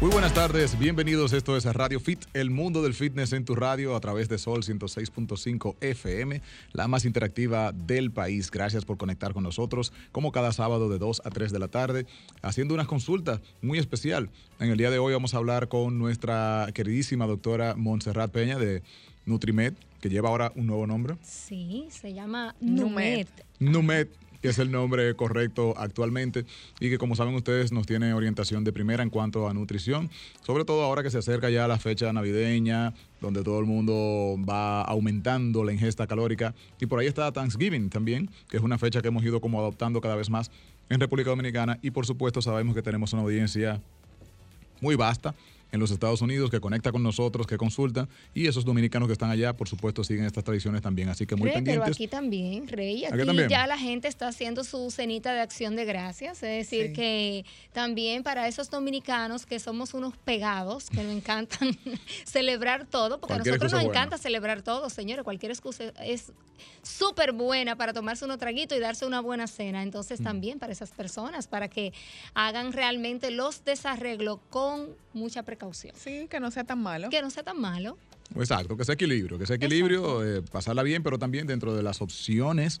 Muy buenas tardes, bienvenidos. Esto es Radio Fit, el mundo del fitness en tu radio a través de Sol 106.5 FM, la más interactiva del país. Gracias por conectar con nosotros, como cada sábado de 2 a 3 de la tarde, haciendo una consulta muy especial. En el día de hoy vamos a hablar con nuestra queridísima doctora Montserrat Peña de Nutrimed, que lleva ahora un nuevo nombre. Sí, se llama Numed. Numed que es el nombre correcto actualmente y que como saben ustedes nos tiene orientación de primera en cuanto a nutrición, sobre todo ahora que se acerca ya la fecha navideña, donde todo el mundo va aumentando la ingesta calórica. Y por ahí está Thanksgiving también, que es una fecha que hemos ido como adoptando cada vez más en República Dominicana. Y por supuesto sabemos que tenemos una audiencia muy vasta en los Estados Unidos, que conecta con nosotros, que consulta, y esos dominicanos que están allá, por supuesto, siguen estas tradiciones también. Así que muy Rey, pendientes. Pero aquí también, Rey, aquí, ya la gente está haciendo su cenita de acción de gracias, es decir, que también para esos dominicanos que somos unos pegados, que nos encantan celebrar todo, porque a nosotros nos encanta celebrar todo, señores, cualquier excusa es súper buena para tomarse unos traguitos y darse una buena cena. Entonces, mm. también para esas personas, para que hagan realmente los desarreglos con mucha precaución. Sí, que no sea tan malo. Que no sea tan malo. Exacto, que sea equilibrio, que sea equilibrio, eh, pasarla bien, pero también dentro de las opciones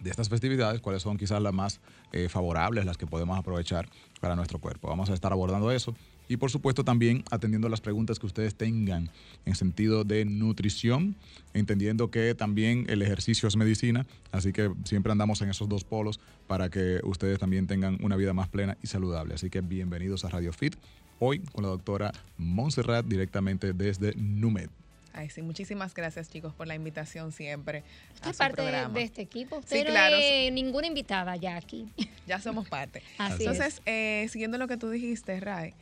de estas festividades, cuáles son quizás las más eh, favorables, las que podemos aprovechar para nuestro cuerpo. Vamos a estar abordando eso y por supuesto también atendiendo las preguntas que ustedes tengan en sentido de nutrición, entendiendo que también el ejercicio es medicina, así que siempre andamos en esos dos polos para que ustedes también tengan una vida más plena y saludable. Así que bienvenidos a Radio Fit, hoy con la doctora Montserrat directamente desde NUMED. Ay, sí, muchísimas gracias chicos por la invitación siempre. Usted es parte de este equipo. sí, claro. ninguna invitada ya aquí. Ya somos parte. Así Entonces, eh, siguiendo lo que tú dijiste, Ray,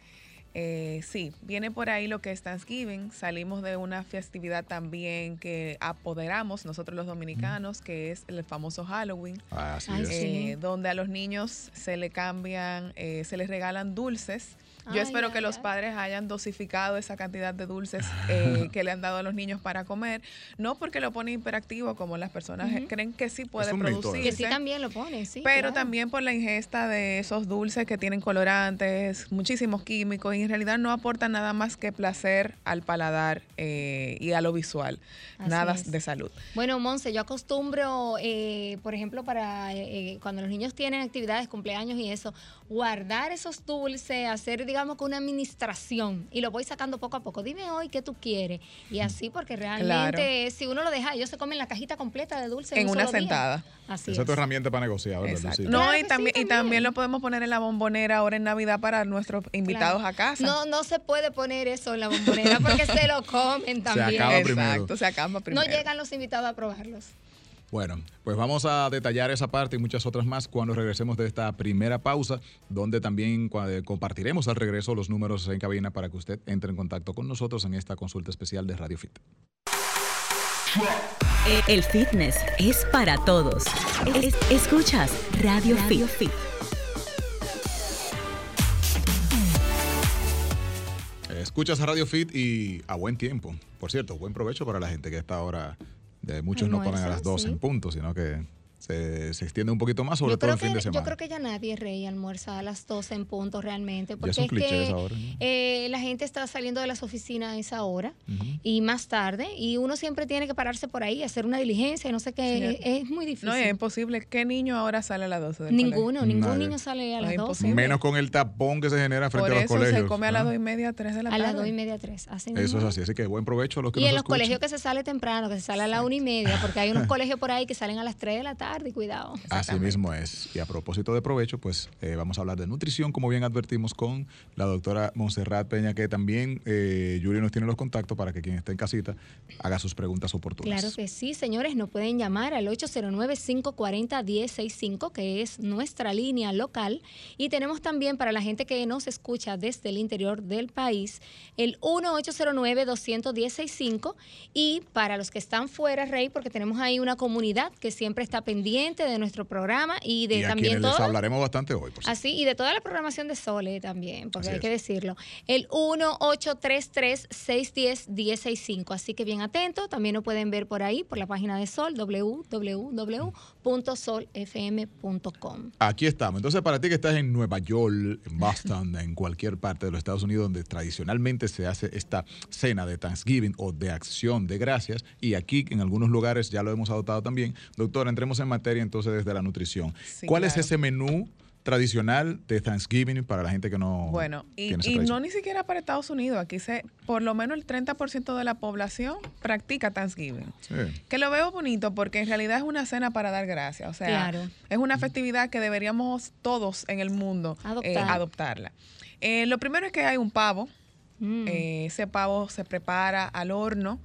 eh, sí, viene por ahí lo que es Thanksgiving. Salimos de una festividad también que apoderamos nosotros los dominicanos, que es el famoso Halloween, ah, eh, donde a los niños se le cambian, eh, se les regalan dulces yo espero que los padres hayan dosificado esa cantidad de dulces eh, que le han dado a los niños para comer, no porque lo pone hiperactivo como las personas creen que sí puede producir. Que sí también lo pone, sí. Pero también por la ingesta de esos dulces que tienen colorantes, muchísimos químicos y en realidad no aportan nada más que placer al paladar eh, y a lo visual, nada de salud. Bueno, Monse, yo acostumbro, eh, por ejemplo, para cuando los niños tienen actividades, cumpleaños y eso, guardar esos dulces, hacer digamos que una administración y lo voy sacando poco a poco. Dime hoy qué tú quieres. Y así, porque realmente si uno lo deja, ellos se comen la cajita completa de dulce en, una sentada. Así Esa es tu herramienta para negociar. No, y, también, y también lo podemos poner en la bombonera ahora en Navidad para nuestros invitados a casa. No, no se puede poner eso en la bombonera porque se lo comen también. Se acaba Exacto, se acaba primero. No llegan los invitados a probarlos. Bueno, pues vamos a detallar esa parte y muchas otras más cuando regresemos de esta primera pausa, donde también compartiremos al regreso los números en cabina para que usted entre en contacto con nosotros en esta consulta especial de Radio Fit. El fitness es para todos. escuchas Radio, Radio Fit. Escuchas a Radio Fit y a buen tiempo. Por cierto, buen provecho para la gente que está ahora de muchos no comen a las 12 en punto, sino que se, extiende un poquito más, sobre todo el fin de semana. Yo creo que ya nadie rey almuerza a las 12 en punto realmente, porque es que eh, la gente está saliendo de las oficinas a esa hora y más tarde, y uno siempre tiene que pararse por ahí, hacer una diligencia, y no sé qué, es, muy difícil. No, es imposible. ¿Qué niño ahora sale a las 12 del Ninguno, ningún niño sale a las 12. Menos con el tapón que se genera frente a los colegios. se come a las 2 y media, 3 de la tarde. A las 2 y media, 3. Así Eso es así, así que buen provecho a los que Y en los colegios que se sale temprano, que se sale a la 1 y media, porque hay unos colegios por ahí que salen a las 3 de la tarde, cuidado. Así mismo es. Y a propósito de provecho, pues eh, vamos a hablar de nutrición, como bien advertimos con la doctora Montserrat Peña, que también eh, Yuri nos tiene los contactos para que quien esté en casita haga sus preguntas oportunas. Claro que sí, señores, nos pueden llamar al 809-540-1065, que es nuestra línea local. Y tenemos también para la gente que nos escucha desde el interior del país, el 1-809-210-65. Y para los que están fuera, Rey, porque tenemos ahí una comunidad que siempre está pendiente de nuestro programa y de también todo. Les hablaremos bastante hoy. Por así, y de toda la programación de Sole también, porque hay que decirlo. El 1-833-610-1065. Así que bien atento. También lo pueden ver por ahí, por la página de Sol, www www.solfm.com. Aquí estamos. Entonces, para ti que estás en Nueva York, en Boston, en cualquier parte de los Estados Unidos donde tradicionalmente se hace esta cena de Thanksgiving o de acción de gracias, y aquí en algunos lugares ya lo hemos adoptado también, doctor, entremos en materia entonces desde la nutrición. ¿Cuál es ese menú? Tradicional de Thanksgiving para la gente que no. Bueno, y, no ni siquiera para Estados Unidos. Aquí se, por lo menos el 30% de la población practica Thanksgiving. Que lo veo bonito porque en realidad es una cena para dar gracias. O sea, es una festividad que deberíamos todos en el mundo eh, adoptarla. Eh, lo primero es que hay un pavo. Mm. Eh, ese pavo se prepara al horno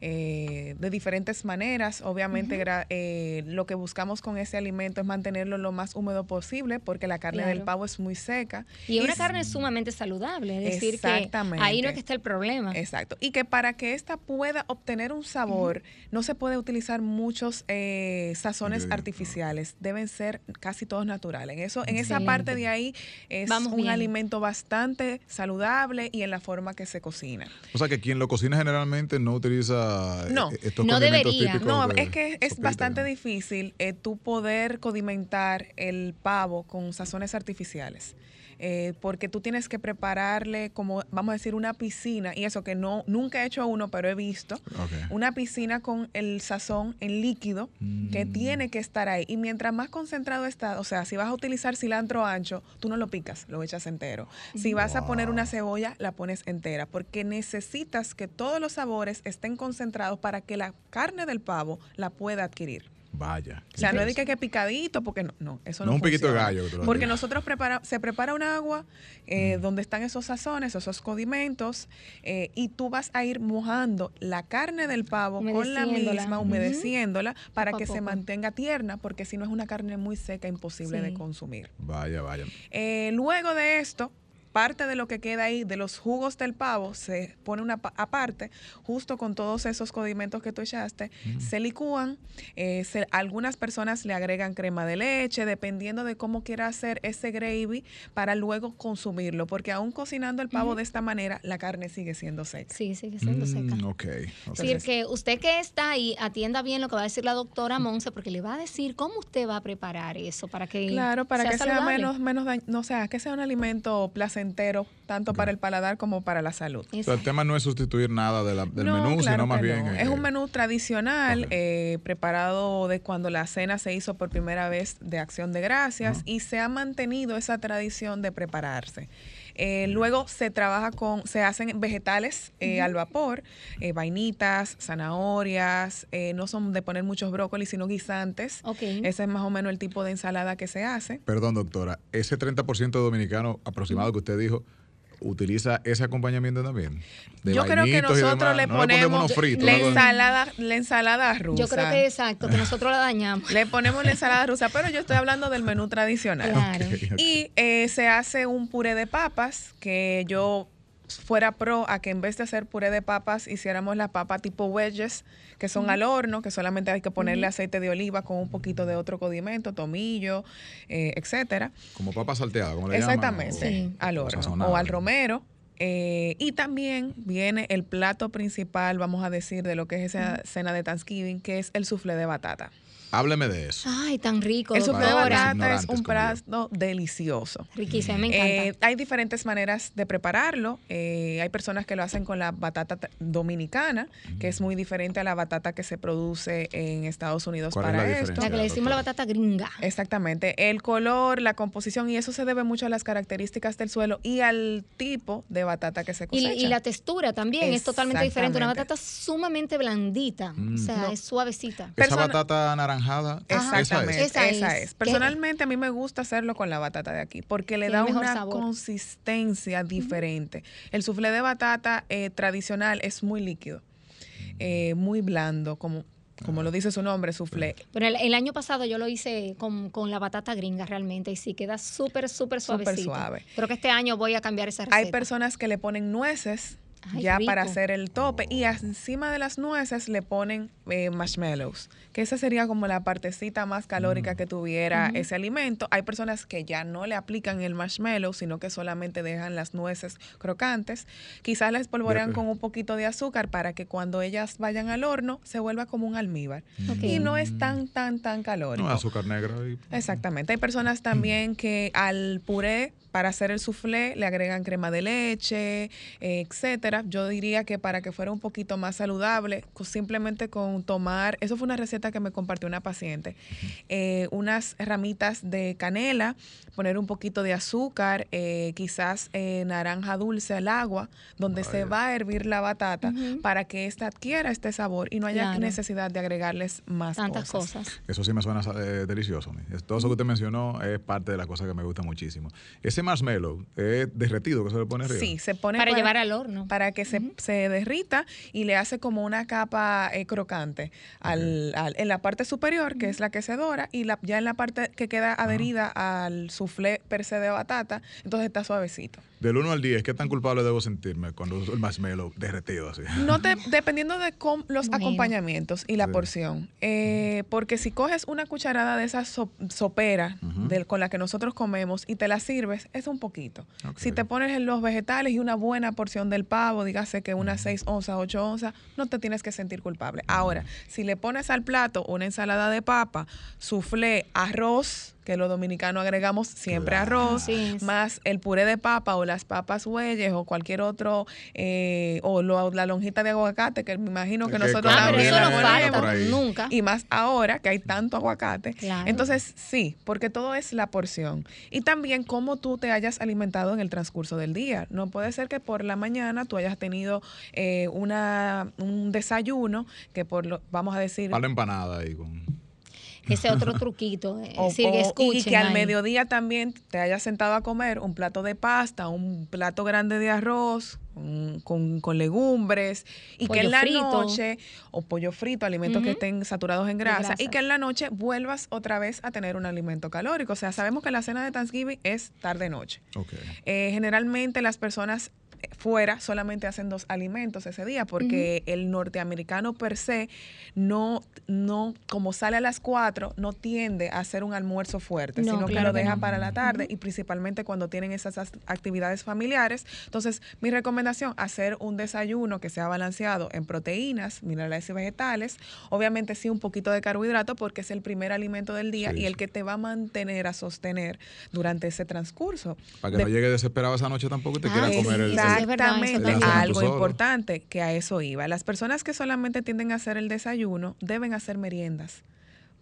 eh, de diferentes maneras. Obviamente eh, lo que buscamos con ese alimento es mantenerlo lo más húmedo posible porque la carne del pavo es muy seca. Y, una carne sumamente saludable, es decir, que ahí no es que está el problema. Exacto. Y que para que ésta pueda obtener un sabor, no se puede utilizar muchos eh, sazones artificiales, deben ser casi todos naturales. En, eso, en esa parte de ahí es un alimento bastante saludable y en la forma que se cocina. O sea que quien lo cocina generalmente no utiliza no, eh, no debería. No, es que es bastante difícil eh, tú poder codimentar el pavo con sazones artificiales. Eh, porque tú tienes que prepararle como, vamos a decir, una piscina, y eso que no, nunca he hecho uno, pero he visto, una piscina con el sazón en líquido que mm. tiene que estar ahí. Y mientras más concentrado está, o sea, si vas a utilizar cilantro ancho, tú no lo picas, lo echas entero. Si vas a poner una cebolla, la pones entera, porque necesitas que todos los sabores estén concentrados para que la carne del pavo la pueda adquirir. Vaya. O sea, no es de que, piccadito, porque no, no, eso no. No un piquito de gallo. Porque nosotros prepara, se prepara un agua eh, mm. donde están esos sazones, esos condimentos, eh, y tú vas a ir mojando la carne del pavo con la misma, humedeciéndola, para que se mantenga tierna, porque si no es una carne muy seca, imposible de consumir. Vaya, vaya. Eh, luego de esto, parte de lo que queda ahí, de los jugos del pavo, se pone una aparte, justo con todos esos condimentos que tú echaste, mm. se licúan. Eh, algunas personas le agregan crema de leche, dependiendo de cómo quiera hacer ese gravy, para luego consumirlo, porque aún cocinando el pavo de esta manera, la carne sigue siendo seca. Sí, sigue siendo mm, seca. Ok. Es decir, que usted que está ahí, atienda bien lo que va a decir la doctora Monse, porque le va a decir cómo usted va a preparar eso para que Claro, para que sea menos, menos no sea, que sea un alimento placentero entero, tanto para el paladar como para la salud. el tema no es sustituir nada del menú, sino más bien... es un menú tradicional eh, preparado de cuando la cena se hizo por primera vez de Acción de Gracias y se ha mantenido esa tradición de prepararse. Eh, luego se trabaja con, se hacen vegetales eh, al vapor, vainitas, zanahorias, no son de poner muchos brócolis, sino guisantes. Ese es más o menos el tipo de ensalada que se hace. Perdón, doctora, ese 30% dominicano aproximado que usted dijo, utiliza ese acompañamiento también. Yo creo que nosotros le ponemos, la, ensalada, la ensalada rusa. Yo creo que exacto, que nosotros la dañamos. Le ponemos la ensalada rusa, pero yo estoy hablando del menú tradicional. Claro. Y eh, se hace un puré de papas que yo fuera pro a que en vez de hacer puré de papas hiciéramos la papa tipo wedges que son al horno, que solamente hay que ponerle aceite de oliva con un poquito de otro condimento, tomillo, eh, etcétera. Como papa salteada, como le Exactamente, al horno o al romero. Eh, y también viene el plato principal, vamos a decir, de lo que es esa cena de Thanksgiving, que es el soufflé de batata. Hábleme de eso. Ay, tan rico. El soufflé de batata es un plato delicioso. Riquísimo, me encanta. Eh, hay diferentes maneras de prepararlo. Eh, hay personas que lo hacen con la batata dominicana, que es muy diferente a la batata que se produce en Estados Unidos para esto. La que le decimos la batata gringa. Exactamente. El color, la composición, y eso se debe mucho a las características del suelo y al tipo de batata que se cosecha. Y, la textura también es totalmente diferente. Una batata sumamente blandita, o sea, mm. es suavecita. Esa batata naranja Exactamente, esa es. Personalmente a mí me gusta hacerlo con la batata de aquí porque le da una consistencia diferente. El soufflé de batata eh, tradicional es muy líquido, eh, muy blando, como como lo dice su nombre, soufflé. Pero el, año pasado yo lo hice con, la batata gringa realmente y sí queda súper, súper suavecito. Súper suave. Creo que este año voy a cambiar esa receta. Hay personas que le ponen nueces ya para hacer el tope. Y encima de las nueces le ponen eh, marshmallows, que esa sería como la partecita más calórica mm. que tuviera ese alimento. Hay personas que ya no le aplican el marshmallow, sino que solamente dejan las nueces crocantes. Quizás les polvorean con un poquito de azúcar para que cuando ellas vayan al horno se vuelva como un almíbar. Y no es tan, tan, tan calórico. No, azúcar negra. Exactamente. Hay personas también que al puré para hacer el soufflé le agregan crema de leche, etcétera. Yo diría que para que fuera un poquito más saludable, simplemente con tomar, eso fue una receta que me compartió una paciente, eh, unas ramitas de canela, poner un poquito de azúcar, eh, quizás eh, naranja dulce al agua, donde se va a hervir la batata para que ésta adquiera este sabor y no haya necesidad de agregarles más Tantas cosas. Eso sí me suena delicioso. Todo eso que usted mencionó es parte de la cosa que me gusta muchísimo ese marshmallow es derretido que se le pone arriba. Sí, se pone para, llevar al horno. Para que se, se, derrita y le hace como una capa eh, crocante al, en la parte superior, que es la que se dora, y la, ya en la parte que queda adherida al soufflé per se de batata, entonces está suavecito. Del 1 al 10, ¿qué tan culpable debo sentirme cuando uso el marshmallow derretido así? No te, dependiendo de los acompañamientos y la porción. Eh, porque si coges una cucharada de esa sopera con la que nosotros comemos y te la sirves, es un poquito. Si te pones en los vegetales y una buena porción del pavo, dígase que unas 6 onzas, 8 onzas, no te tienes que sentir culpable. Ahora, si le pones al plato una ensalada de papa, soufflé, arroz, que los dominicanos agregamos siempre arroz, más el puré de papa o las papas huelles o cualquier otro, eh, o la lonjita de aguacate, que me imagino que, nosotros también no nunca. Y más ahora que hay tanto aguacate. Entonces, sí, porque todo es la porción. Y también cómo tú te hayas alimentado en el transcurso del día. No puede ser que por la mañana tú hayas tenido eh, una, un desayuno que por lo, vamos a decir... Para la empanada ahí con ese otro truquito. y que al mediodía también te hayas sentado a comer un plato de pasta, un plato grande de arroz con, legumbres y que en la noche, o pollo frito, alimentos que estén saturados en grasa, y que en la noche vuelvas otra vez a tener un alimento calórico. O sea, sabemos que la cena de Thanksgiving es tarde-noche. Eh, generalmente las personas fuera solamente hacen dos alimentos ese día, porque el norteamericano per se no, no, como sale a las cuatro, no tiende a hacer un almuerzo fuerte, sino que lo deja para la tarde y principalmente cuando tienen esas actividades familiares. Entonces, mi recomendación, hacer un desayuno que sea balanceado en proteínas, minerales y vegetales, obviamente sí un poquito de carbohidrato porque es el primer alimento del día y el que te va a mantener a sostener durante ese transcurso. Para que no llegue desesperado esa noche tampoco te quiera comer el Exactamente, algo importante que a eso iba. Las personas que solamente tienden a hacer el desayuno deben hacer meriendas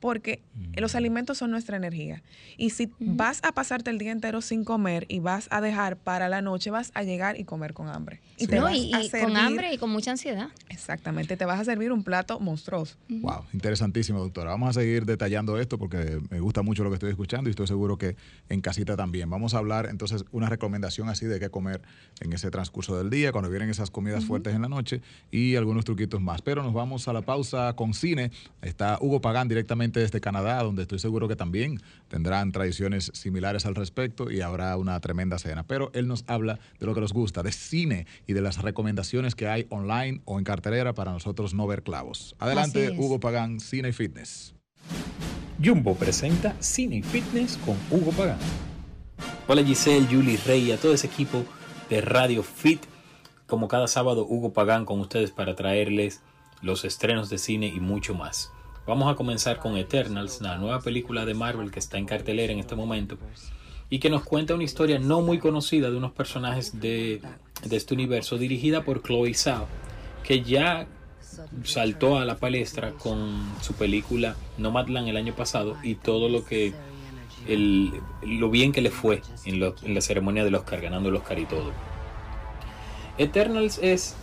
porque los mm. alimentos son nuestra energía. Y si vas a pasarte el día entero sin comer y vas a dejar para la noche, vas a llegar y comer con hambre. Y, te vas a servir, con hambre y con mucha ansiedad. Exactamente, te vas a servir un plato monstruoso. Wow, interesantísimo, doctora. Vamos a seguir detallando esto porque me gusta mucho lo que estoy escuchando y estoy seguro que en casita también. Vamos a hablar entonces una recomendación así de qué comer en ese transcurso del día, cuando vienen esas comidas fuertes en la noche y algunos truquitos más. Pero nos vamos a la pausa con cine. Está Hugo Pagán directamente desde Canadá, donde estoy seguro que también tendrán tradiciones similares al respecto y habrá una tremenda cena. Pero él nos habla de lo que nos gusta, de cine y de las recomendaciones que hay online o en cartelera para nosotros no ver clavos. Adelante, Hugo Pagán, Cine y Fitness. Jumbo presenta Cine y Fitness con Hugo Pagán. Hola Giselle, Julie Rey y a todo ese equipo de Radio Fit. Como cada sábado, Hugo Pagán con ustedes para traerles los estrenos de cine y mucho más. Vamos a comenzar con Eternals, la nueva película de Marvel que está en cartelera en este momento y que nos cuenta una historia no muy conocida de unos personajes de, este universo dirigida por Chloe Zhao, que ya saltó a la palestra con su película Nomadland el año pasado y todo lo que lo bien que le fue en, la ceremonia de Oscar, ganando el Oscar y todo. Eternals es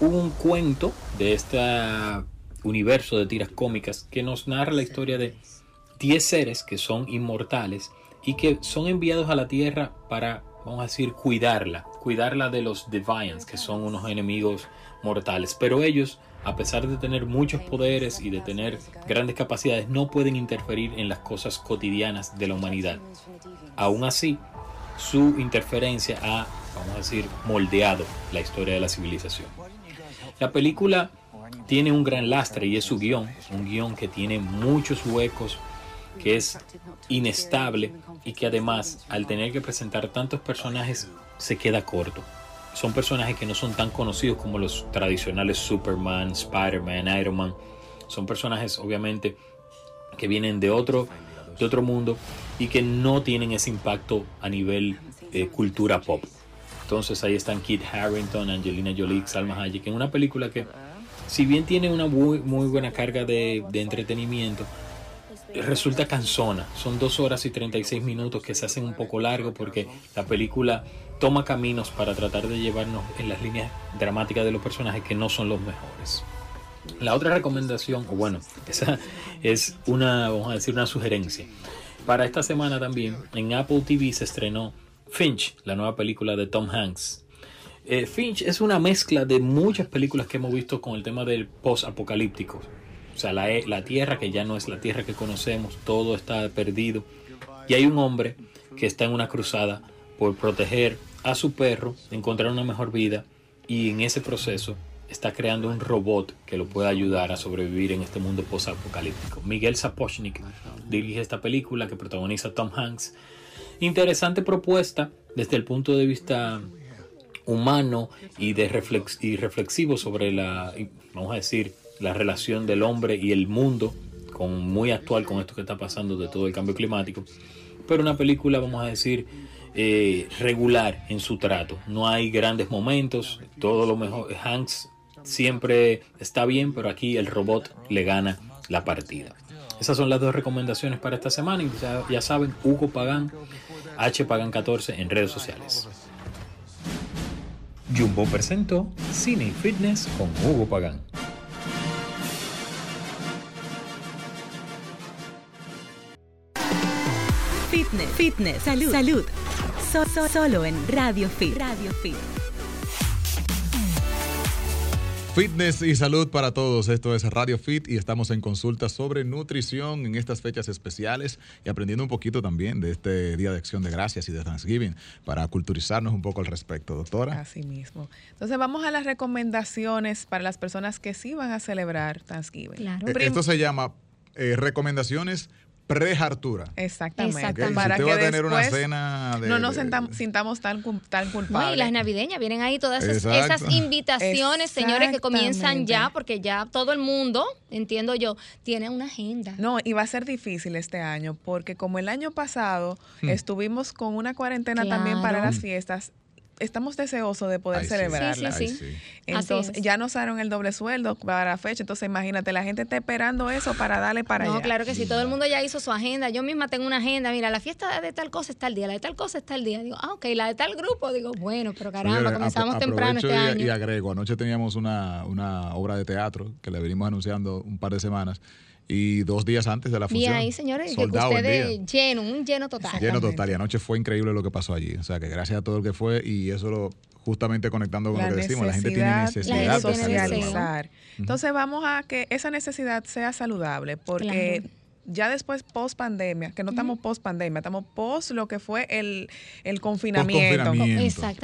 un cuento de esta universo de tiras cómicas que nos narra la historia de 10 seres que son inmortales y que son enviados a la Tierra para, vamos a decir, cuidarla, cuidarla de los Deviants, que son unos enemigos mortales. Pero ellos, a pesar de tener muchos poderes y de tener grandes capacidades, no pueden interferir en las cosas cotidianas de la humanidad. Aún así, su interferencia ha vamos a decir, moldeado la historia de la civilización. La película tiene un gran lastre y es su guion, un guion que tiene muchos huecos, que es inestable y que además al tener que presentar tantos personajes se queda corto. Son personajes que no son tan conocidos como los tradicionales Superman, Spider-Man, Iron Man. Son personajes obviamente que vienen de otro, de otro mundo y que no tienen ese impacto a nivel de cultura pop. Entonces ahí están Kit Harrington, Angelina Jolie, Salma Hayek en una película que si bien tiene una muy, buena carga de, de entretenimiento, resulta cansona. Son dos horas y 36 minutos que se hacen un poco largo porque la película toma caminos para tratar de llevarnos en las líneas dramáticas de los personajes que no son los mejores. La otra recomendación, o bueno, esa es una, vamos a decir, una sugerencia. Para esta semana también en Apple TV se estrenó Finch, la nueva película de Tom Hanks. Eh, Finch es una mezcla de muchas películas que hemos visto con el tema del post-apocalíptico. O sea, la, la tierra que ya no es la tierra que conocemos, todo está perdido. Y hay un hombre que está en una cruzada por proteger a su perro, encontrar una mejor vida y en ese proceso está creando un robot que lo pueda ayudar a sobrevivir en este mundo post-apocalíptico. Miguel Sapochnik dirige esta película que protagoniza Tom Hanks. Interesante propuesta desde el punto de vista humano y, de y reflexivo sobre la, vamos a decir, la relación del hombre y el mundo, con, muy actual con esto que está pasando de todo el cambio climático. Pero una película, vamos a decir, eh, regular en su trato. No hay grandes momentos, todo lo mejor. Hanks siempre está bien, pero aquí el robot le gana la partida. Esas son las dos recomendaciones para esta semana ya, ya saben, Hugo Pagán, H Pagán 14 en redes sociales. Jumbo presentó Cine y Fitness con Hugo Pagán. Fitness, fitness, salud, salud. solo en Radio Fit. Radio Fit. Fitness y salud para todos. Esto es Radio Fit y estamos en consulta sobre nutrición en estas fechas especiales y aprendiendo un poquito también de este Día de Acción de Gracias y de Thanksgiving para culturizarnos un poco al respecto, doctora. Así mismo. Entonces vamos a las recomendaciones para las personas que sí van a celebrar Thanksgiving. Claro. Eh, esto se llama eh, recomendaciones pre-hartura. Exactamente. Para que va a tener una cena no nos sintamos tan, tan culpables. y las navideñas, vienen ahí todas esas, invitaciones, señores, que comienzan ya, porque ya todo el mundo, entiendo yo, tiene una agenda. No, y va a ser difícil este año, porque como el año pasado hmm. estuvimos con una cuarentena también para las fiestas, estamos deseosos de poder celebrarla. Sí, sí, sí. Entonces, ya nos dieron el doble sueldo para la fecha. Entonces, imagínate, la gente está esperando eso para darle para allá. No, claro que sí. Todo el mundo ya hizo su agenda. Yo misma tengo una agenda. Mira, la fiesta de tal cosa está el día, la de tal cosa está el día. Digo, ah, ok, la de tal grupo. Digo, bueno, pero caramba, comenzamos temprano este año. Y agrego, anoche teníamos una, una obra de teatro que le venimos anunciando un par de semanas y dos días antes de la función. Y ahí, señores, que ustedes lleno, un lleno total. Lleno total. Y anoche fue increíble lo que pasó allí. O sea, que gracias a todo el que fue y eso lo justamente conectando con lo que decimos, la gente tiene necesidad de socializar. Entonces vamos a que esa necesidad sea saludable porque ya después post pandemia, que no estamos post pandemia, estamos post lo que fue el, confinamiento.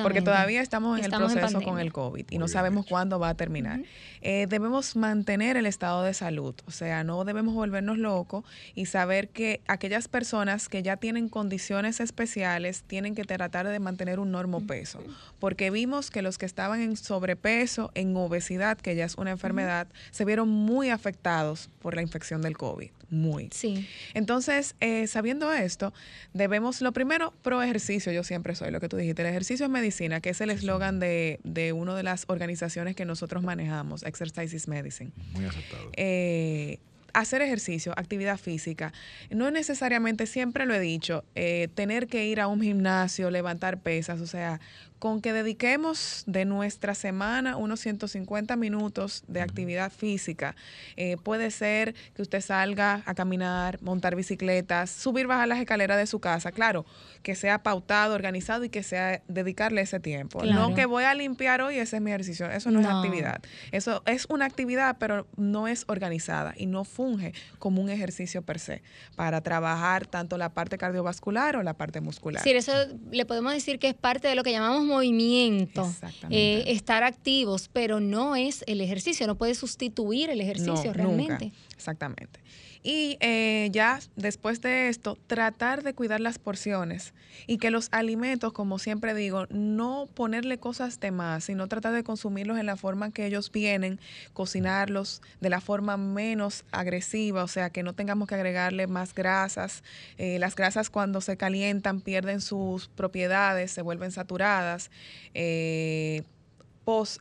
Porque todavía estamos en el proceso con el COVID y no sabemos cuándo va a terminar. Eh, debemos mantener el estado de salud, o sea, no debemos volvernos locos y saber que aquellas personas que ya tienen condiciones especiales tienen que tratar de mantener un normo peso, porque vimos que los que estaban en sobrepeso, en obesidad, que ya es una enfermedad, se vieron muy afectados por la infección del COVID, muy. Sí. Entonces, eh, sabiendo esto, debemos, lo primero, pro ejercicio, yo siempre soy lo que tú dijiste, el ejercicio es medicina, que es el eslogan de, de una de las organizaciones que nosotros manejamos, Exercise is Medicine. Muy aceptado. Eh, hacer ejercicio, actividad física, no es necesariamente, siempre lo he dicho, eh, tener que ir a un gimnasio, levantar pesas, o sea, con que dediquemos de nuestra semana unos 150 minutos de actividad física. Eh, puede ser que usted salga a caminar, montar bicicletas, subir, bajar las escaleras de su casa. Claro, que sea pautado, organizado y que sea dedicarle ese tiempo. No que voy a limpiar hoy, ese es mi ejercicio. Eso no, es actividad. Eso es una actividad, pero no es organizada y no funge como un ejercicio per se para trabajar tanto la parte cardiovascular o la parte muscular. Sí, eso le podemos decir que es parte de lo que llamamos movimiento, eh, estar activos, pero no es el ejercicio, no puede sustituir el ejercicio realmente. Exactamente. Y eh, ya después de esto, tratar de cuidar las porciones y que los alimentos, como siempre digo, no ponerle cosas de más, sino tratar de consumirlos en la forma que ellos vienen, cocinarlos de la forma menos agresiva, o sea, que no tengamos que agregarle más grasas. Eh, las grasas cuando se calientan pierden sus propiedades, se vuelven saturadas. Eh,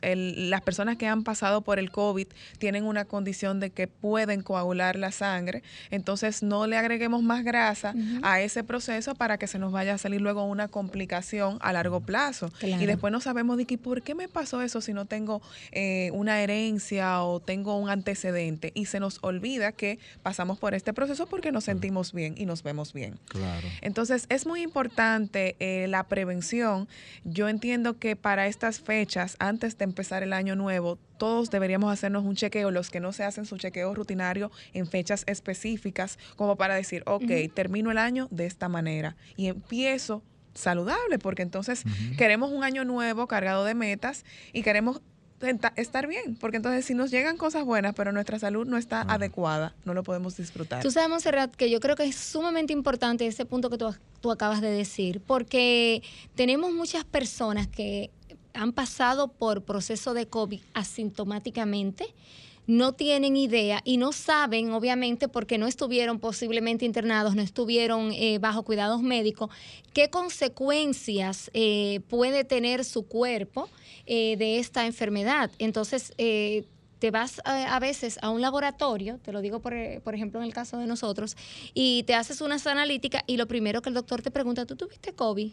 las personas que han pasado por el COVID tienen una condición de que pueden coagular la sangre, entonces no le agreguemos más grasa a ese proceso para que se nos vaya a salir luego una complicación a largo plazo. Y después no sabemos de qué, ¿por qué me pasó eso si no tengo eh, una herencia o tengo un antecedente? Y se nos olvida que pasamos por este proceso porque nos sentimos bien y nos vemos bien. Claro. Entonces es muy importante eh, la prevención. Yo entiendo que para estas fechas, antes de empezar el año nuevo, todos deberíamos hacernos un chequeo, los que no se hacen su chequeo rutinario en fechas específicas, como para decir, ok, termino el año de esta manera. Y empiezo saludable, porque entonces queremos un año nuevo cargado de metas y queremos estar bien, porque entonces si nos llegan cosas buenas, pero nuestra salud no está adecuada, no lo podemos disfrutar. Tú sabes, Monserrat, que yo creo que es sumamente importante ese punto que tú, tú acabas de decir, porque tenemos muchas personas que han pasado por proceso de COVID asintomáticamente, no tienen idea y no saben, obviamente, porque no estuvieron posiblemente internados, no estuvieron eh, bajo cuidados médicos, qué consecuencias eh, puede tener su cuerpo eh, de esta enfermedad. Entonces, te vas a, veces a un laboratorio, te lo digo por, por, ejemplo en el caso de nosotros, y te haces unas analíticas y lo primero que el doctor te pregunta, ¿tú tuviste COVID?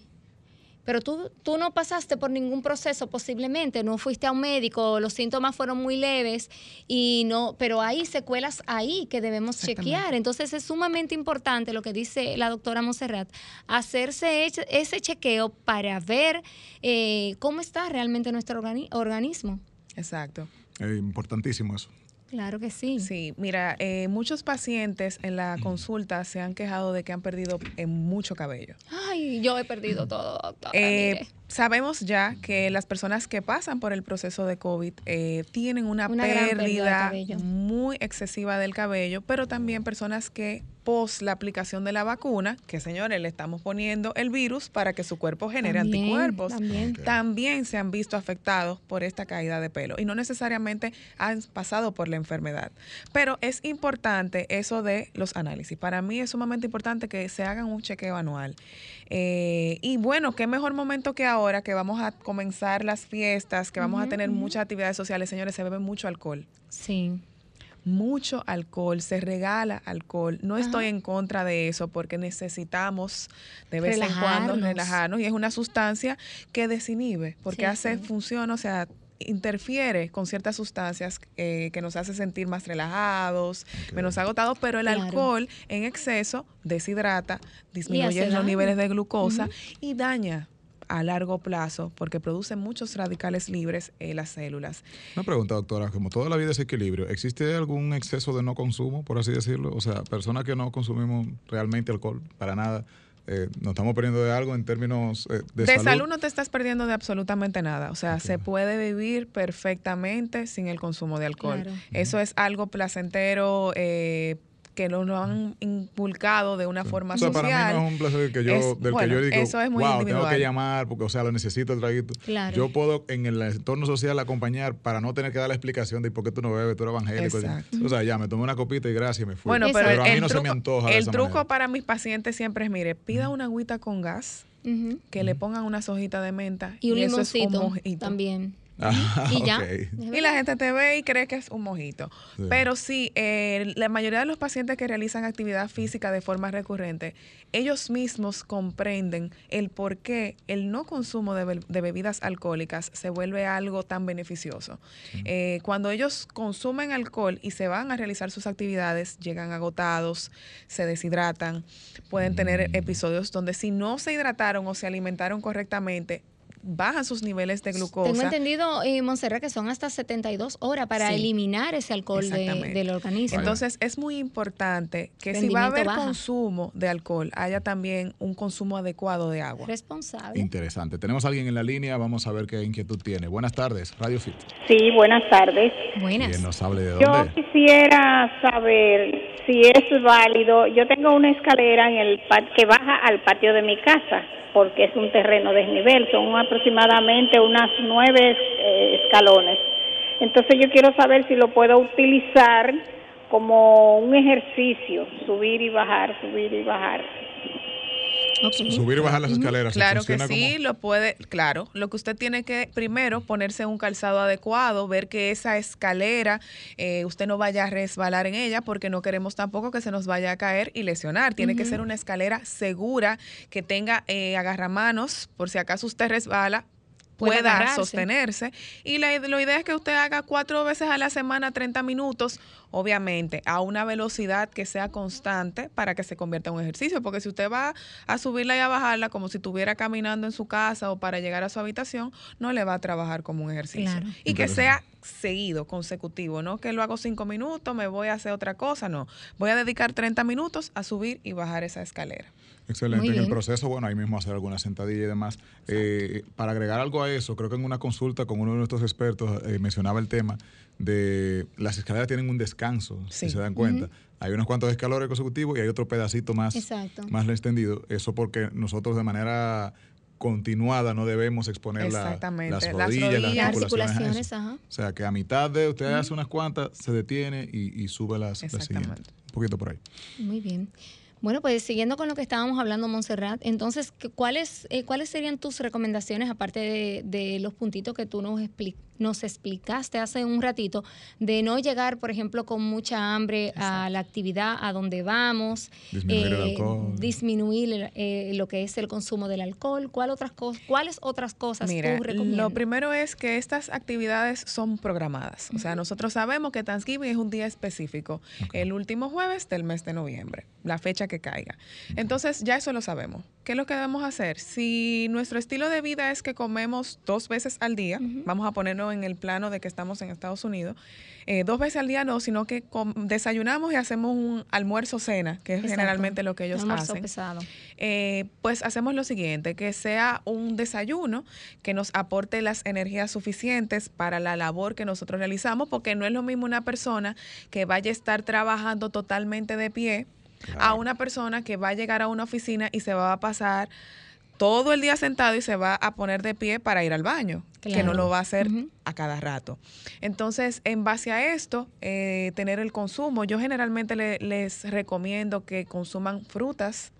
Pero tú, tú no pasaste por ningún proceso posiblemente, no fuiste a un médico, los síntomas fueron muy leves y no, pero hay secuelas ahí que debemos chequear. Entonces es sumamente importante lo que dice la doctora Monserrat, hacerse ese chequeo para ver eh, cómo está realmente nuestro organismo. Exacto. Es importantísimo eso. Claro que sí. Sí, mira, eh, muchos pacientes en la consulta se han quejado de que han perdido eh, mucho cabello. Ay, yo he perdido todo, doctora. Eh, sabemos ya que las personas que pasan por el proceso de COVID tienen una, pérdida muy excesiva del cabello, pero también personas que la aplicación de la vacuna, que señores, le estamos poniendo el virus para que su cuerpo genere anticuerpos, también. se han visto afectados por esta caída de pelo y no necesariamente han pasado por la enfermedad. Pero es importante eso de los análisis. Para mí es sumamente importante que se hagan un chequeo anual. Eh, y bueno, qué mejor momento que ahora que vamos a comenzar las fiestas, que vamos a tener muchas actividades sociales. Señores, se bebe mucho alcohol. Sí mucho alcohol, se regala alcohol. No estoy en contra de eso porque necesitamos de vez en cuando relajarnos y es una sustancia que desinhibe porque hace función, o sea, interfiere con ciertas sustancias eh, que nos hace sentir más relajados, menos agotados, pero el alcohol en exceso deshidrata, disminuye los niveles de glucosa y daña a largo plazo porque produce muchos radicales libres en las células. Una pregunta, doctora, como toda la vida es equilibrio, ¿existe algún exceso de no consumo, por así decirlo? O sea, personas que no consumimos realmente alcohol para nada, eh, nos estamos perdiendo de algo en términos eh, de, de salud. no te estás perdiendo de absolutamente nada. O sea, se puede vivir perfectamente sin el consumo de alcohol. Eso es algo placentero, eh, que no lo han inculcado de una forma social. Para mí no es un placer que yo, del que yo digo, eso es muy wow, tengo que llamar porque, o sea, lo necesito el traguito. Yo puedo en el entorno social acompañar para no tener que dar la explicación de por qué tú no bebes, tú eres evangélico. O sea, ya me tomé una copita y gracias y me fui. Bueno, pero, a mí no se me antoja. El truco para mis pacientes siempre es, mire, pida una agüita con gas, que le pongan unas hojitas de menta y un limoncito también. Y ya. Y la gente te ve y cree que es un mojito. Pero sí, eh, la mayoría de los pacientes que realizan actividad física de forma recurrente, ellos mismos comprenden el por qué el no consumo de, bebidas alcohólicas se vuelve algo tan beneficioso. Eh, cuando ellos consumen alcohol y se van a realizar sus actividades, llegan agotados, se deshidratan, pueden tener mm. episodios donde si no se hidrataron o se alimentaron correctamente, bajan sus niveles de glucosa. Tengo entendido, eh, Monserrat, que son hasta 72 horas para eliminar ese alcohol del organismo. Entonces, es muy importante que si va a haber consumo de alcohol, haya también un consumo adecuado de agua. Responsable. Interesante. Tenemos a alguien en la línea, vamos a ver qué inquietud tiene. Buenas tardes, Radio Fit. Sí, buenas tardes. Buenas. nos hable de dónde. Yo quisiera saber si es válido. Yo tengo una escalera en el que baja al patio de mi casa porque es un terreno desnivel, son aproximadamente unas nueve eh, escalones. Entonces yo quiero saber si lo puedo utilizar como un ejercicio, subir y bajar, subir y bajar. Subir y bajar las escaleras. Claro que sí, lo puede, claro. Lo que usted tiene que primero ponerse un calzado adecuado, ver que esa escalera eh, usted no vaya a resbalar en ella porque no queremos tampoco que se nos vaya a caer y lesionar. Tiene que ser una escalera segura que tenga eh, agarramanos por si acaso usted resbala pueda sostenerse. Y la, idea es que usted haga cuatro veces a la semana 30 minutos, obviamente, a una velocidad que sea constante para que se convierta en un ejercicio. Porque si usted va a subirla y a bajarla como si estuviera caminando en su casa o para llegar a su habitación, no le va a trabajar como un ejercicio. Y que sea seguido, consecutivo, no que lo hago cinco minutos, me voy a hacer otra cosa, no. Voy a dedicar 30 minutos a subir y bajar esa escalera. Excelente. En el proceso, bueno, ahí mismo hacer alguna sentadilla y demás. Eh, para agregar algo a eso, creo que en una consulta con uno de nuestros expertos eh, mencionaba el tema de las escaleras tienen un descanso, si se dan cuenta. Hay unos cuantos escalones consecutivos y hay otro pedacito más, más extendido. Eso porque nosotros de manera continuada no debemos exponer las, rodillas, las, articulaciones. O sea, que a mitad de usted hace unas cuantas, se detiene y, sube las, las siguientes. Un poquito por ahí. Muy bien. Bueno, pues siguiendo con lo que estábamos hablando, Montserrat, entonces, ¿cuáles, eh, ¿cuáles serían tus recomendaciones, aparte de, de los puntitos que tú nos explicas? Nos explicaste hace un ratito, de no llegar, por ejemplo, con mucha hambre a la actividad a donde vamos, disminuir, eh, eh, lo que es el consumo del alcohol. ¿Cuál otras ¿Cuáles otras cosas Mira, tú recomiendas? Lo primero es que estas actividades son programadas. O sea, nosotros sabemos que Thanksgiving es un día específico, el último jueves del mes de noviembre, la fecha que caiga. Entonces, ya eso lo sabemos. ¿Qué es lo que debemos hacer? Si nuestro estilo de vida es que comemos dos veces al día, vamos a ponernos en el plano de que estamos en Estados Unidos, eh, dos veces al día no, sino que desayunamos y hacemos un almuerzo cena, que es generalmente lo que ellos hacen. Pesado. Eh, pues hacemos lo siguiente, que sea un desayuno que nos aporte las energías suficientes para la labor que nosotros realizamos, porque no es lo mismo una persona que vaya a estar trabajando totalmente de pie a una persona que va a llegar a una oficina y se va a pasar todo el día sentado y se va a poner de pie para ir al baño, que no lo va a hacer a cada rato. Entonces, en base a esto, eh, tener el consumo, yo generalmente les recomiendo que consuman frutas,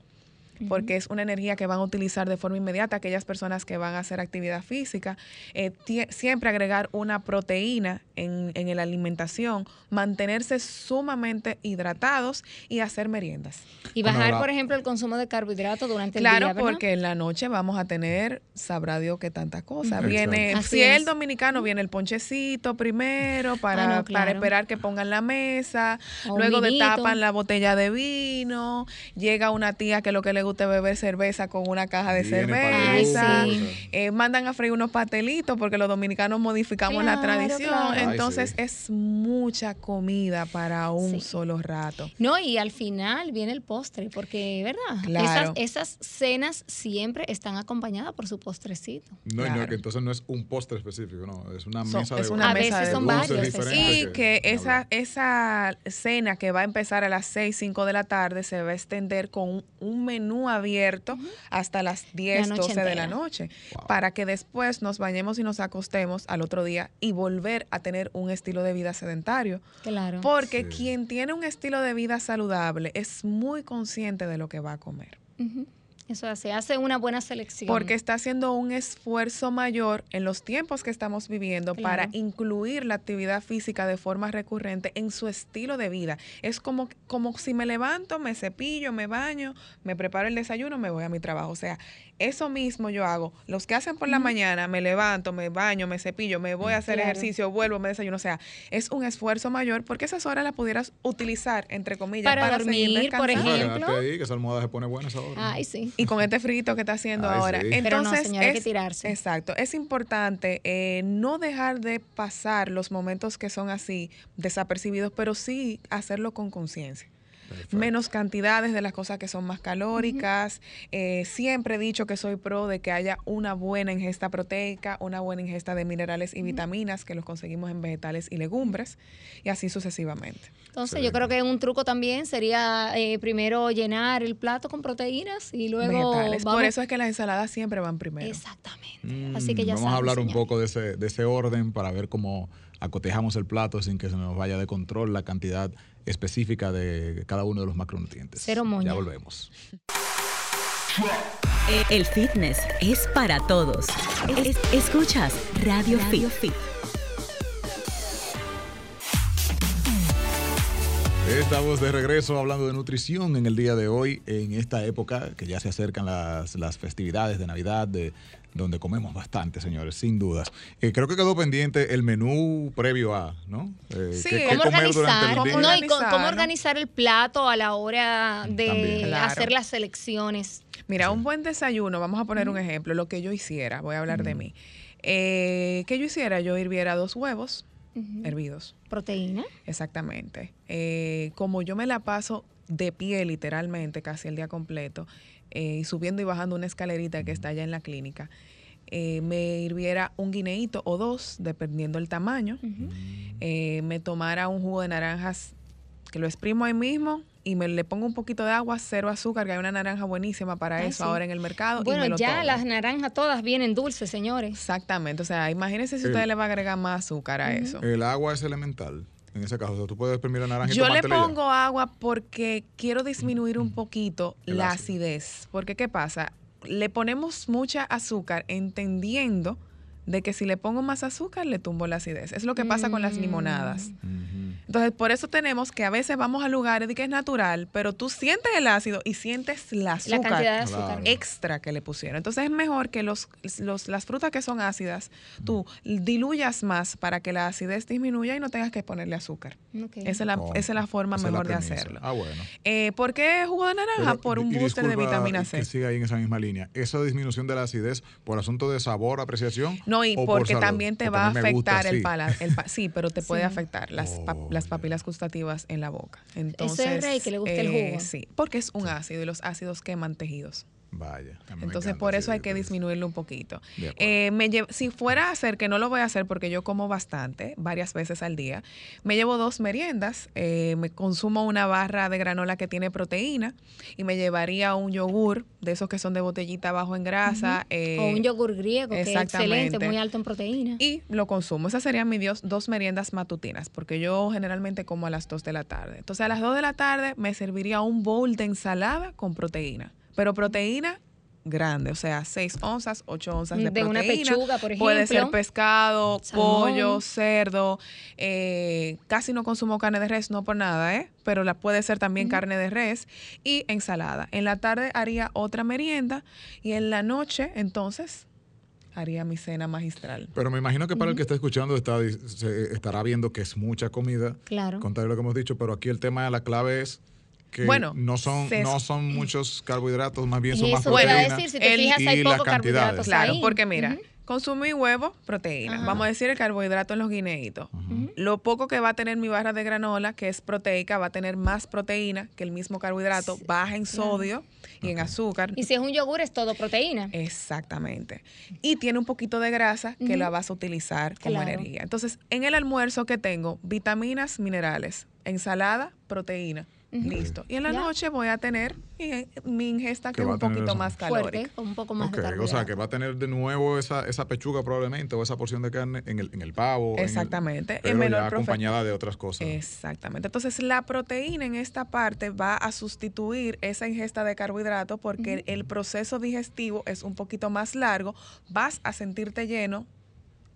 porque es una energía que van a utilizar de forma inmediata aquellas personas que van a hacer actividad física. Eh, siempre agregar una proteína en, en la alimentación, mantenerse sumamente hidratados y hacer meriendas. Y bajar, por ejemplo, el consumo de carbohidratos durante el día. Claro, porque en la noche vamos a tener, sabrá Dios que tanta cosa. Viene, si el dominicano, viene el ponchecito primero para, ah, para esperar que pongan la mesa, luego destapan la botella de vino, llega una tía que lo que le gusta es beber cerveza con una caja de cerveza, eh, mandan a freír unos pastelitos porque los dominicanos modificamos la tradición, entonces es mucha comida para un solo rato. No, y al final viene el postre, porque, ¿verdad? Esas, cenas siempre están acompañadas por su postrecito. No, no, que entonces no es un postre específico, no, es una mesa de una A veces son varios. Y que, esa, esa cena que va a empezar a las 6, 5 de la tarde se va a extender con un menú abierto hasta las 10, 12 de la noche, para que después nos bañemos y nos acostemos al otro día y volver a tener un estilo de vida sedentario. Claro. Porque quien tiene un estilo de vida saludable es muy consciente de lo que va a comer. Eso se hace una buena selección. Porque está haciendo un esfuerzo mayor en los tiempos que estamos viviendo para incluir la actividad física de forma recurrente en su estilo de vida. Es como, como si me levanto, me cepillo, me baño, me preparo el desayuno, me voy a mi trabajo. O sea, eso mismo yo hago. Los que hacen por la mañana, me levanto, me baño, me cepillo, me voy a hacer ejercicio, vuelvo, me desayuno. O sea, es un esfuerzo mayor porque esas horas las pudieras utilizar, entre comillas, para, dormir, por ejemplo. ahí, que esa almohada se pone buena esa hora. Ay, sí. Y con este frito que está haciendo ahora. Entonces, hay que tirarse. Exacto. Es importante eh, no dejar de pasar los momentos que son así, desapercibidos, pero sí hacerlo con conciencia menos cantidades de las cosas que son más calóricas. Eh, siempre he dicho que soy pro de que haya una buena ingesta proteica, una buena ingesta de minerales y vitaminas que los conseguimos en vegetales y legumbres y así sucesivamente. Entonces yo creo que un truco también sería eh, primero llenar el plato con proteínas y luego... Vegetales. Por eso es que las ensaladas siempre van primero. Exactamente. Mm, así que ya Vamos a hablar un poco de ese, de ese orden para ver cómo acotejamos el plato sin que se nos vaya de control la cantidad específica de cada uno de los macronutrientes. Cero Ya volvemos. El fitness es para todos. escuchas Radio, Radio Fit. Estamos de regreso hablando de nutrición en el día de hoy, en esta época que ya se acercan las, las festividades de Navidad, de, donde comemos bastante, señores, sin dudas. Eh, creo que quedó pendiente el menú previo a, ¿no? Eh, sí, ¿cómo, organizar, cómo, organizar el plato a la hora de hacer las selecciones. Mira, un buen desayuno, vamos a poner un ejemplo, lo que yo hiciera, voy a hablar de mí. Eh, ¿Qué yo hiciera? Yo hirviera dos huevos hervidos. ¿Proteína? Exactamente. Eh, como yo me la paso de pie literalmente casi el día completo, eh, subiendo y bajando una escalerita que está allá en la clínica, eh, me hirviera un guineíto o dos, dependiendo el tamaño, eh, me tomara un jugo de naranjas que lo exprimo ahí mismo y me le pongo un poquito de agua, cero azúcar, que hay una naranja buenísima para eso ahora en el mercado. Bueno, ya las naranjas todas vienen dulces, señores. Exactamente, o sea, imagínense si usted le va a agregar más azúcar a eso. El agua es elemental. En ese caso, tú puedes exprimir la naranja. Yo le pongo agua porque quiero disminuir un poquito la acidez. Porque, ¿qué pasa? Le ponemos mucha azúcar entendiendo de que si le pongo más azúcar le tumbo la acidez. Es lo que pasa con las mm. limonadas. Entonces, por eso tenemos que a veces vamos a lugares de que es natural, pero tú sientes el ácido y sientes la azúcar, la cantidad de azúcar extra que le pusieron. Entonces, es mejor que los, las frutas que son ácidas, tú diluyas más para que la acidez disminuya y no tengas que ponerle azúcar. Esa, es la, oh, esa, es la, forma mejor de hacerlo. Ah, bueno. Eh, ¿Por qué jugo de naranja? por un booster de vitamina C. Que siga ahí en esa misma línea. ¿Esa disminución de la acidez por asunto de sabor, apreciación? No, y porque también te va a afectar el paladar. sí, pero te puede afectar las, oh, las papilas gustativas en la boca. Entonces, Eso es rey que le gusta el jugo. Eh, sí, porque es un ácido y los ácidos queman tejidos. Vaya. Entonces, por eso hay que disminuirlo un poquito. Eh, me si fuera a hacer, que no lo voy a hacer porque yo como bastante, varias veces al día, me llevo dos meriendas, eh, me consumo una barra de granola que tiene proteína y me llevaría un yogur de esos que son de botellita bajo en grasa. Eh, o un yogur griego, que es excelente, muy alto en proteína. Y lo consumo. Esas serían mis dos, dos meriendas matutinas, porque yo generalmente como a las 2 de la tarde. Entonces, a las 2 de la tarde me serviría un bowl de ensalada con proteína pero proteína grande, o sea, 6 onzas, 8 onzas de, de una pechuga, por ejemplo. Puede ser pescado, pollo, cerdo. Eh, casi no consumo carne de res, no por nada, ¿eh? Pero la puede ser también carne de res y ensalada. En la tarde haría otra merienda y en la noche, entonces, haría mi cena magistral. Pero me imagino que para el que está escuchando está, se estará viendo que es mucha comida. Claro. Contrario a lo que hemos dicho, pero aquí el tema de la clave es que bueno, no son, no son muchos carbohidratos, más bien son más proteínas. decir, si te fijas, hay poco carbohidratos Claro, porque mira, consumí huevo, proteína. Vamos a decir el carbohidrato en los guineitos. Lo poco que va a tener mi barra de granola, que es proteica, va a tener más proteína que el mismo carbohidrato, baja en sodio y en azúcar. Y si es un yogur, es todo proteína. Exactamente. Y tiene un poquito de grasa que la vas a utilizar como energía. Entonces, en el almuerzo que tengo, vitaminas, minerales, ensalada, proteína Listo. Y en la noche voy a tener mi ingesta que es un poquito más calórica. un poco más O sea, que va a tener de nuevo esa, esa pechuga probablemente o esa porción de carne en el, en el pavo. Exactamente. En, menor acompañada de otras cosas. Exactamente. Entonces, la proteína en esta parte va a sustituir esa ingesta de carbohidratos porque el proceso digestivo es un poquito más largo. Vas a sentirte lleno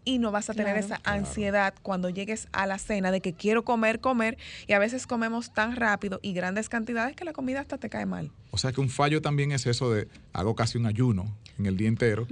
y no vas a tener esa ansiedad cuando llegues a la cena de que quiero comer, comer y a veces comemos tan rápido y grandes cantidades que la comida hasta te cae mal. O sea que un fallo también es eso de hago casi un ayuno en el día entero.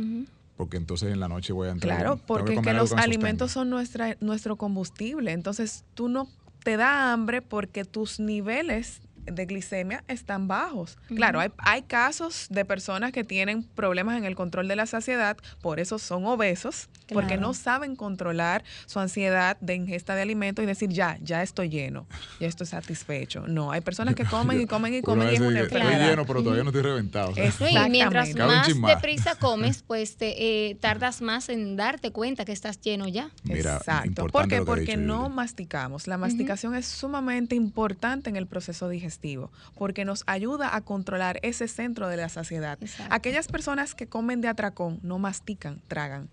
Porque entonces en la noche voy a entrar. Claro, porque los alimentos son nuestra, nuestro combustible. Entonces tú no te da hambre porque tus niveles de glicemia están bajos. Claro, hay, hay, casos de personas que tienen problemas en el control de la saciedad, por eso son obesos, porque no saben controlar su ansiedad de ingesta de alimentos y decir, ya, ya estoy lleno, ya estoy satisfecho. No, hay personas que comen y comen y comen y es una Estoy lleno, pero todavía no estoy reventado. Y mientras más deprisa comes, pues te eh, tardas más en darte cuenta que estás lleno ya. Exacto. ¿Por qué? Porque no masticamos. La masticación es sumamente importante en el proceso digestivo, porque nos ayuda a controlar ese centro de la saciedad. Aquellas personas que comen de atracón no mastican, tragan.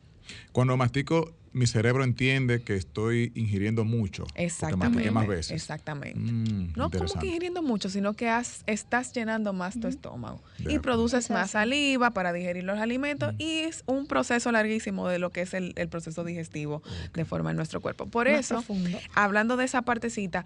Cuando mastico, mi cerebro entiende que estoy ingiriendo mucho. Exactamente. más veces. Exactamente. Mm, no como que ingiriendo mucho, sino que estás llenando más tu estómago. y produces más saliva para digerir los alimentos y es un proceso larguísimo de lo que es el, proceso digestivo de forma en nuestro cuerpo. Por eso, hablando de esa partecita,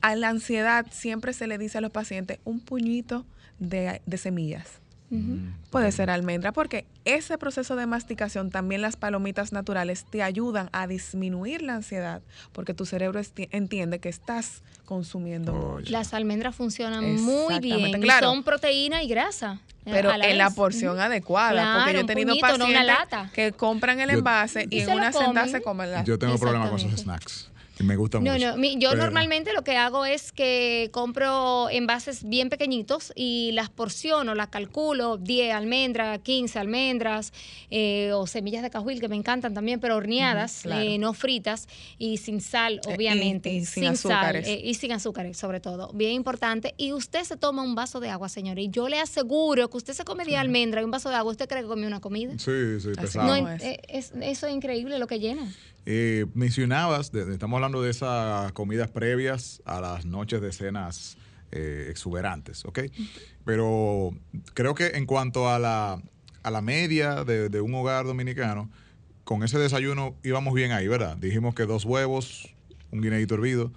a la ansiedad siempre se le dice a los pacientes un puñito de semillas Mm, Puede ser almendra, porque ese proceso de masticación, también las palomitas naturales te ayudan a disminuir la ansiedad, porque tu cerebro entiende que estás consumiendo Las almendras funcionan muy bien, son proteína y grasa. Eh, Pero en la porción adecuada, porque yo he tenido pacientes que compran el envase y, en una sentada se comen. las. Yo tengo problemas con esos snacks me gusta mucho. No, yo normalmente lo que hago es que compro envases bien pequeñitos y las porciono, las calculo, 10 almendras, 15 almendras eh, o semillas de cajuil que me encantan también, pero horneadas, eh, no fritas y sin sal, eh, obviamente. y, sin, azúcares. y sin azúcares, sobre todo. Bien importante. Y usted se toma un vaso de agua, señores. Y yo le aseguro que usted se come 10 almendras y un vaso de agua. ¿Usted cree que comió una comida? Sí, sí, pesado. es. eso es increíble lo que llena. Eh, mencionabas, estamos hablando de esas comidas previas a las noches de cenas eh, exuberantes, ¿ok? Pero creo que en cuanto a la, a la media de, un hogar dominicano, con ese desayuno íbamos bien ahí, ¿verdad? Dijimos que dos huevos, un guineito hervido.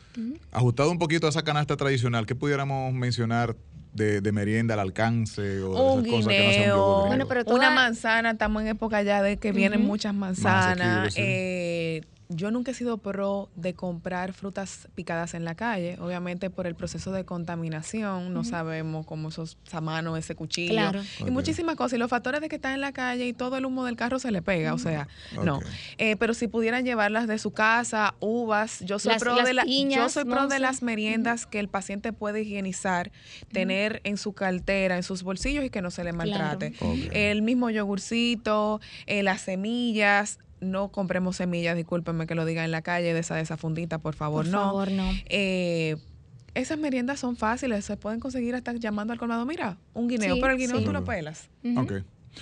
Ajustado un poquito a esa canasta tradicional, ¿qué pudiéramos mencionar de, merienda al alcance o un esas guineo, bueno, pero una manzana, estamos en época ya de que vienen muchas manzanas. eh, yo nunca he sido pro de comprar frutas picadas en la calle, obviamente por el proceso de contaminación, no sabemos cómo esos esa mano, ese cuchillo y muchísimas cosas. Y los factores de que están en la calle y todo el humo del carro se le pega, o sea, no. Eh, pero si pudieran llevarlas de su casa, uvas, yo soy pro de la, yo soy pro de las meriendas que el paciente puede higienizar, tener en su cartera, en sus bolsillos y que no se le maltrate. El mismo yogurcito, eh, las semillas, no compremos semillas, discúlpenme que lo diga en la calle, de esa, de esa fundita, por favor, por no. Favor, no. Eh, esas meriendas son fáciles, se pueden conseguir hasta llamando al colmado. Mira, un guineo, pero el guineo tú lo pelas.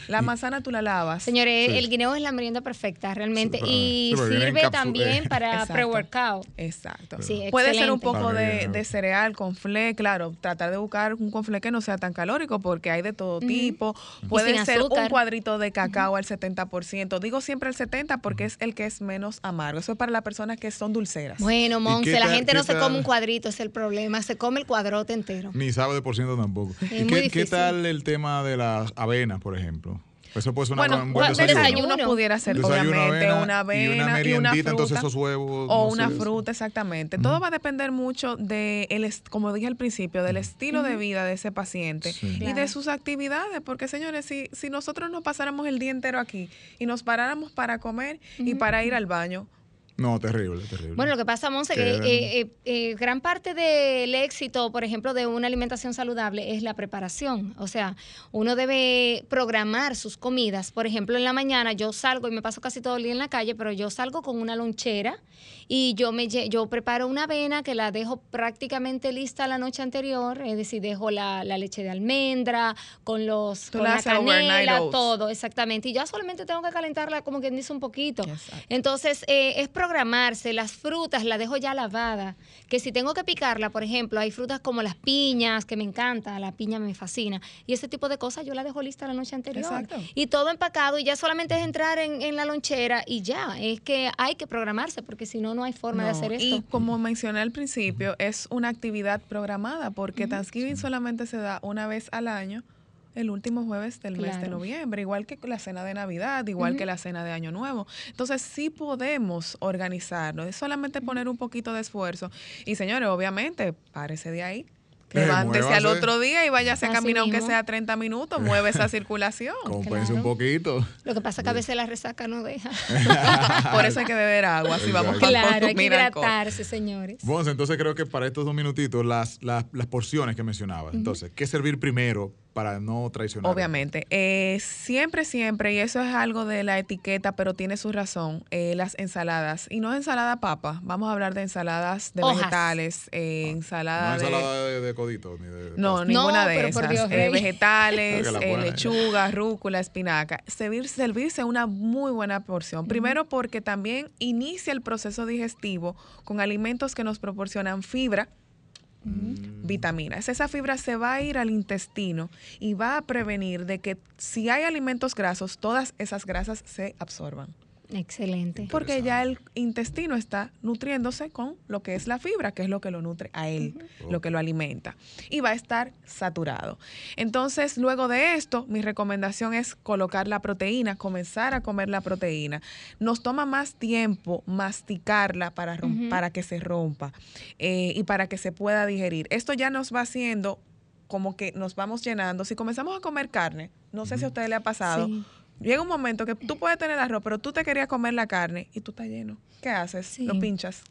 La manzana tú la lavas. Señores, el guineo es la merienda perfecta, realmente. y sirve también para pre-workout. Exacto. Puede ser un poco de, cereal con fle, claro. Tratar de buscar un confle que no sea tan calórico porque hay de todo tipo. Puede ser un cuadrito de cacao al 70%. Digo siempre el 70% porque es el que es menos amargo. Eso es para las personas que son dulceras. Bueno, Monse, la gente no se come un cuadrito, es el problema. Se come el cuadrote entero. Ni sabe de por ciento tampoco. ¿Y qué tal el tema de las avenas, por ejemplo? Eso puede ser una, bueno, un buen desayuno. pudiera ser, obviamente, una avena y una, y una fruta. entonces esos huevos. O una fruta, exactamente. Todo va a depender mucho de, el, como dije al principio, del estilo de vida de ese paciente y de sus actividades. Porque, señores, si, si nosotros nos pasáramos el día entero aquí y nos paráramos para comer y para ir al baño, no, terrible, terrible. Bueno, lo que pasa, Monse, que eh, eh, eh, gran parte del éxito, por ejemplo, de una alimentación saludable es la preparación. O sea, uno debe programar sus comidas. Por ejemplo, en la mañana yo salgo y me paso casi todo el día en la calle, pero yo salgo con una lonchera y yo me yo preparo una avena que la dejo prácticamente lista la noche anterior, es decir, dejo la, leche de almendra con los con la canela, todo, exactamente. Y ya solamente tengo que calentarla como quien dice un poquito. Entonces, es programar programarse, las frutas las dejo ya lavadas, que si tengo que picarla, por ejemplo, hay frutas como las piñas, que me encanta, la piña me fascina, y ese tipo de cosas yo la dejo lista la noche anterior. Y todo empacado y ya solamente es entrar en, la lonchera y ya, es que hay que programarse porque si no, no hay forma de hacer esto. Y como mencioné al principio, es una actividad programada porque Thanksgiving solamente se da una vez al año el último jueves del mes de noviembre, igual que la cena de Navidad, igual que la cena de Año Nuevo. Entonces sí podemos organizarnos, es solamente poner un poquito de esfuerzo. Y señores, obviamente, párese de ahí Levántese al otro día y váyase a caminar aunque sea 30 minutos, mueve esa circulación. Compense un poquito. Lo que pasa es que a veces la resaca no deja. Por eso hay que beber agua, si vamos Claro, hay que hidratarse, señores. Bueno, entonces creo que para estos dos minutitos, las, las, las porciones que mencionabas. Entonces, ¿qué servir primero para no traicionar. Obviamente. Eh, siempre, siempre, y eso es algo de la etiqueta, pero tiene su razón, eh, las ensaladas. Y no ensalada papa, vamos a hablar de ensaladas de vegetales, eh, ah, ensalada, no, ensalada de, codito, ni de No, ninguna de esas. vegetales, lechuga, rúcula, espinaca. Servir, servirse una muy buena porción. Primero porque también inicia el proceso digestivo con alimentos que nos proporcionan fibra, Mm. vitaminas. Esa fibra se va a ir al intestino y va a prevenir de que si hay alimentos grasos, todas esas grasas se absorban. Excelente. Porque ya el intestino está nutriéndose con lo que es la fibra, que es lo que lo nutre a él, lo que lo alimenta. Y va a estar saturado. Entonces, luego de esto, mi recomendación es colocar la proteína, comenzar a comer la proteína. Nos toma más tiempo masticarla para, para que se rompa eh, y para que se pueda digerir. Esto ya nos va haciendo como que nos vamos llenando. Si comenzamos a comer carne, no sé si a ustedes le ha pasado. Llega un momento que tú puedes tener arroz, pero tú te querías comer la carne y tú estás lleno. ¿Qué haces? Lo pinchas.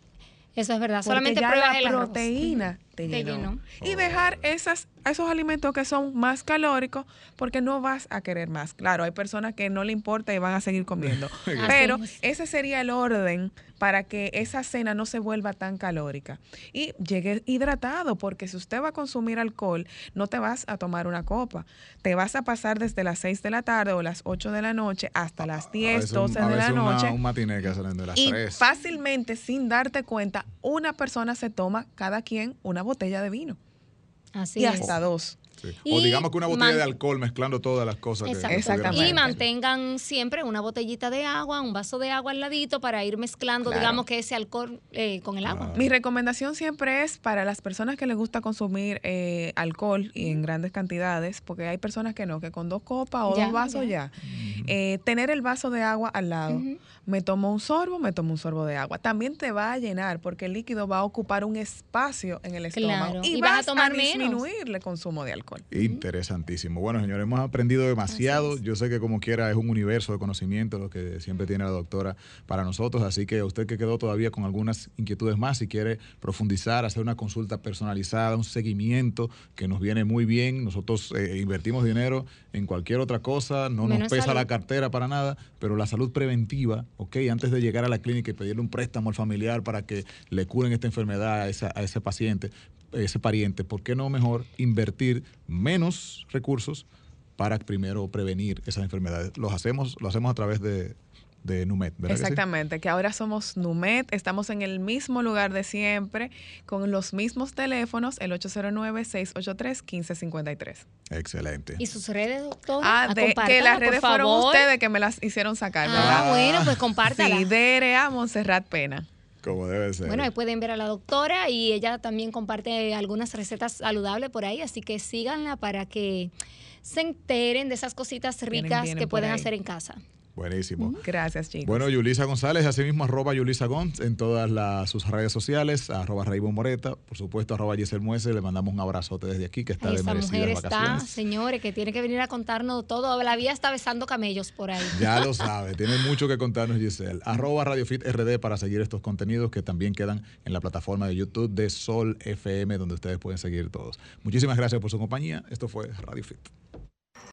Eso es verdad. Solamente pruebas la proteína te, llenó. Y dejar esas, esos alimentos que son más calóricos porque no vas a querer más. Claro, hay personas que no le importa y van a seguir comiendo. pero ese sería el orden para que esa cena no se vuelva tan calórica. Y llegue hidratado, porque si usted va a consumir alcohol, no te vas a tomar una copa. Te vas a pasar desde las 6 de la tarde o las 8 de la noche hasta las 10, 12 de la noche. un matiné que de las y fácilmente, sin darte cuenta, una persona se toma cada quien una botella de vino. Así y hasta dos. O digamos que una botella de alcohol mezclando todas las cosas. Que, Exactamente. Y mantengan siempre una botellita de agua, un vaso de agua al ladito para ir mezclando, digamos que ese alcohol eh, con el agua. Mi recomendación siempre es para las personas que les gusta consumir eh, alcohol y en grandes cantidades, porque hay personas que no, que con dos copas o dos vasos ya, eh, tener el vaso de agua al lado. Me tomo un sorbo, me tomo un sorbo de agua. También te va a llenar porque el líquido va a ocupar un espacio en el estómago y, vas, a, tomar disminuir el consumo de alcohol. Interesantísimo. Bueno, señores, hemos aprendido demasiado. Yo sé que como quiera es un universo de conocimiento lo que siempre tiene la doctora para nosotros. Así que usted que quedó todavía con algunas inquietudes más, si quiere profundizar, hacer una consulta personalizada, un seguimiento que nos viene muy bien. Nosotros eh, invertimos dinero en cualquier otra cosa, no nos pesa la cartera para nada, pero la salud preventiva, ok, antes de llegar a la clínica y pedirle un préstamo al familiar para que le curen esta enfermedad a, esa, a ese paciente, ese pariente, ¿por qué no mejor invertir menos recursos para primero prevenir esas enfermedades? Los hacemos, lo hacemos a través de, de Numet, ¿verdad? Exactamente, que, ahora somos Numet, estamos en el mismo lugar de siempre, con los mismos teléfonos, el 809-683-1553. Excelente. ¿Y sus redes, doctor? Ah, de, que las redes fueron ustedes que me las hicieron sacar. Ah, bueno, pues compártala. Sí, DRA Montserrat Pena. Como debe ser. Bueno, ahí pueden ver a la doctora y ella también comparte algunas recetas saludables por ahí, así que síganla para que se enteren de esas cositas ricas que pueden hacer en casa. Buenísimo. Gracias, chicos. Bueno, Yulisa González, asimismo, arroba Yulisa Gonz en todas las, sus redes sociales, arroba Raibon Moreta, por supuesto, arroba Giselle Muese, le mandamos un abrazote desde aquí, que está de mujer está, señores, que tiene que venir a contarnos todo. La vida está besando camellos por ahí. Ya lo sabe, tiene mucho que contarnos, Giselle. Arroba Radio Fit RD para seguir estos contenidos que también quedan en la plataforma de YouTube de Sol FM, donde ustedes pueden seguir todos. Muchísimas gracias por su compañía. Esto fue Radio Fit.